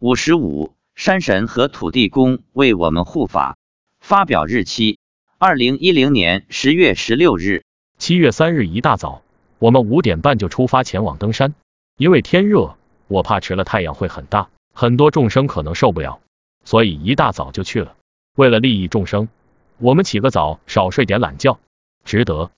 五十五，山神和土地公为我们护法。发表日期：二零一零年十月十六日。七月三日一大早，我们五点半就出发前往登山。因为天热，我怕迟了太阳会很大，很多众生可能受不了，所以一大早就去了。为了利益众生，我们起个早，少睡点懒觉，值得。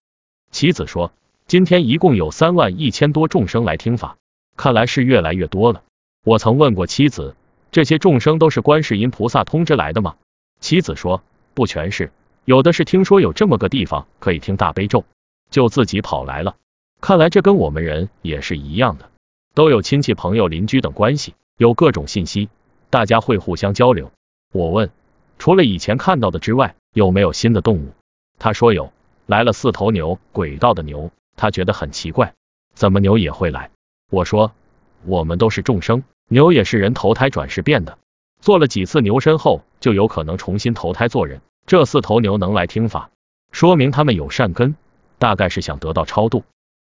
妻子说，今天一共有三万一千多众生来听法，看来是越来越多了。我曾问过妻子，这些众生都是观世音菩萨通知来的吗？妻子说，不全是，有的是听说有这么个地方可以听大悲咒。就自己跑来了，看来这跟我们人也是一样的，都有亲戚朋友邻居等关系，有各种信息，大家会互相交流。我问，除了以前看到的之外，有没有新的动物？他说有，来了四头牛，轨道的牛，他觉得很奇怪，怎么牛也会来？我说，我们都是众生，牛也是人投胎转世变的，做了几次牛身后，就有可能重新投胎做人。这四头牛能来听法，说明他们有善根。大概是想得到超度。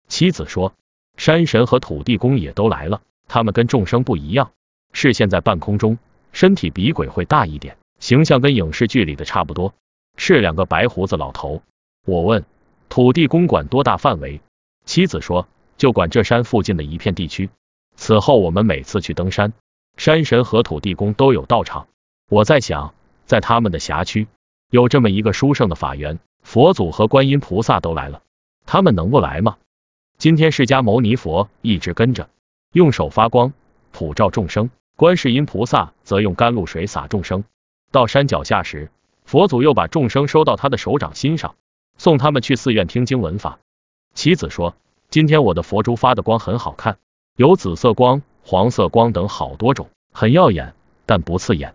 妻子说，山神和土地公也都来了，他们跟众生不一样，视线在半空中，身体比鬼会大一点，形象跟影视剧里的差不多，是两个白胡子老头。我问，土地公管多大范围？妻子说，就管这山附近的一片地区。此后我们每次去登山，山神和土地公都有到场。我在想，在他们的辖区，有这么一个殊胜的法缘。佛祖和观音菩萨都来了，他们能不来吗？今天释迦牟尼佛一直跟着，用手发光普照众生，观世音菩萨则用甘露水洒众生。到山脚下时，佛祖又把众生收到他的手掌心上，送他们去寺院听经闻法。妻子说，今天我的佛珠发的光很好看，有紫色光、黄色光等好多种，很耀眼，但不刺眼。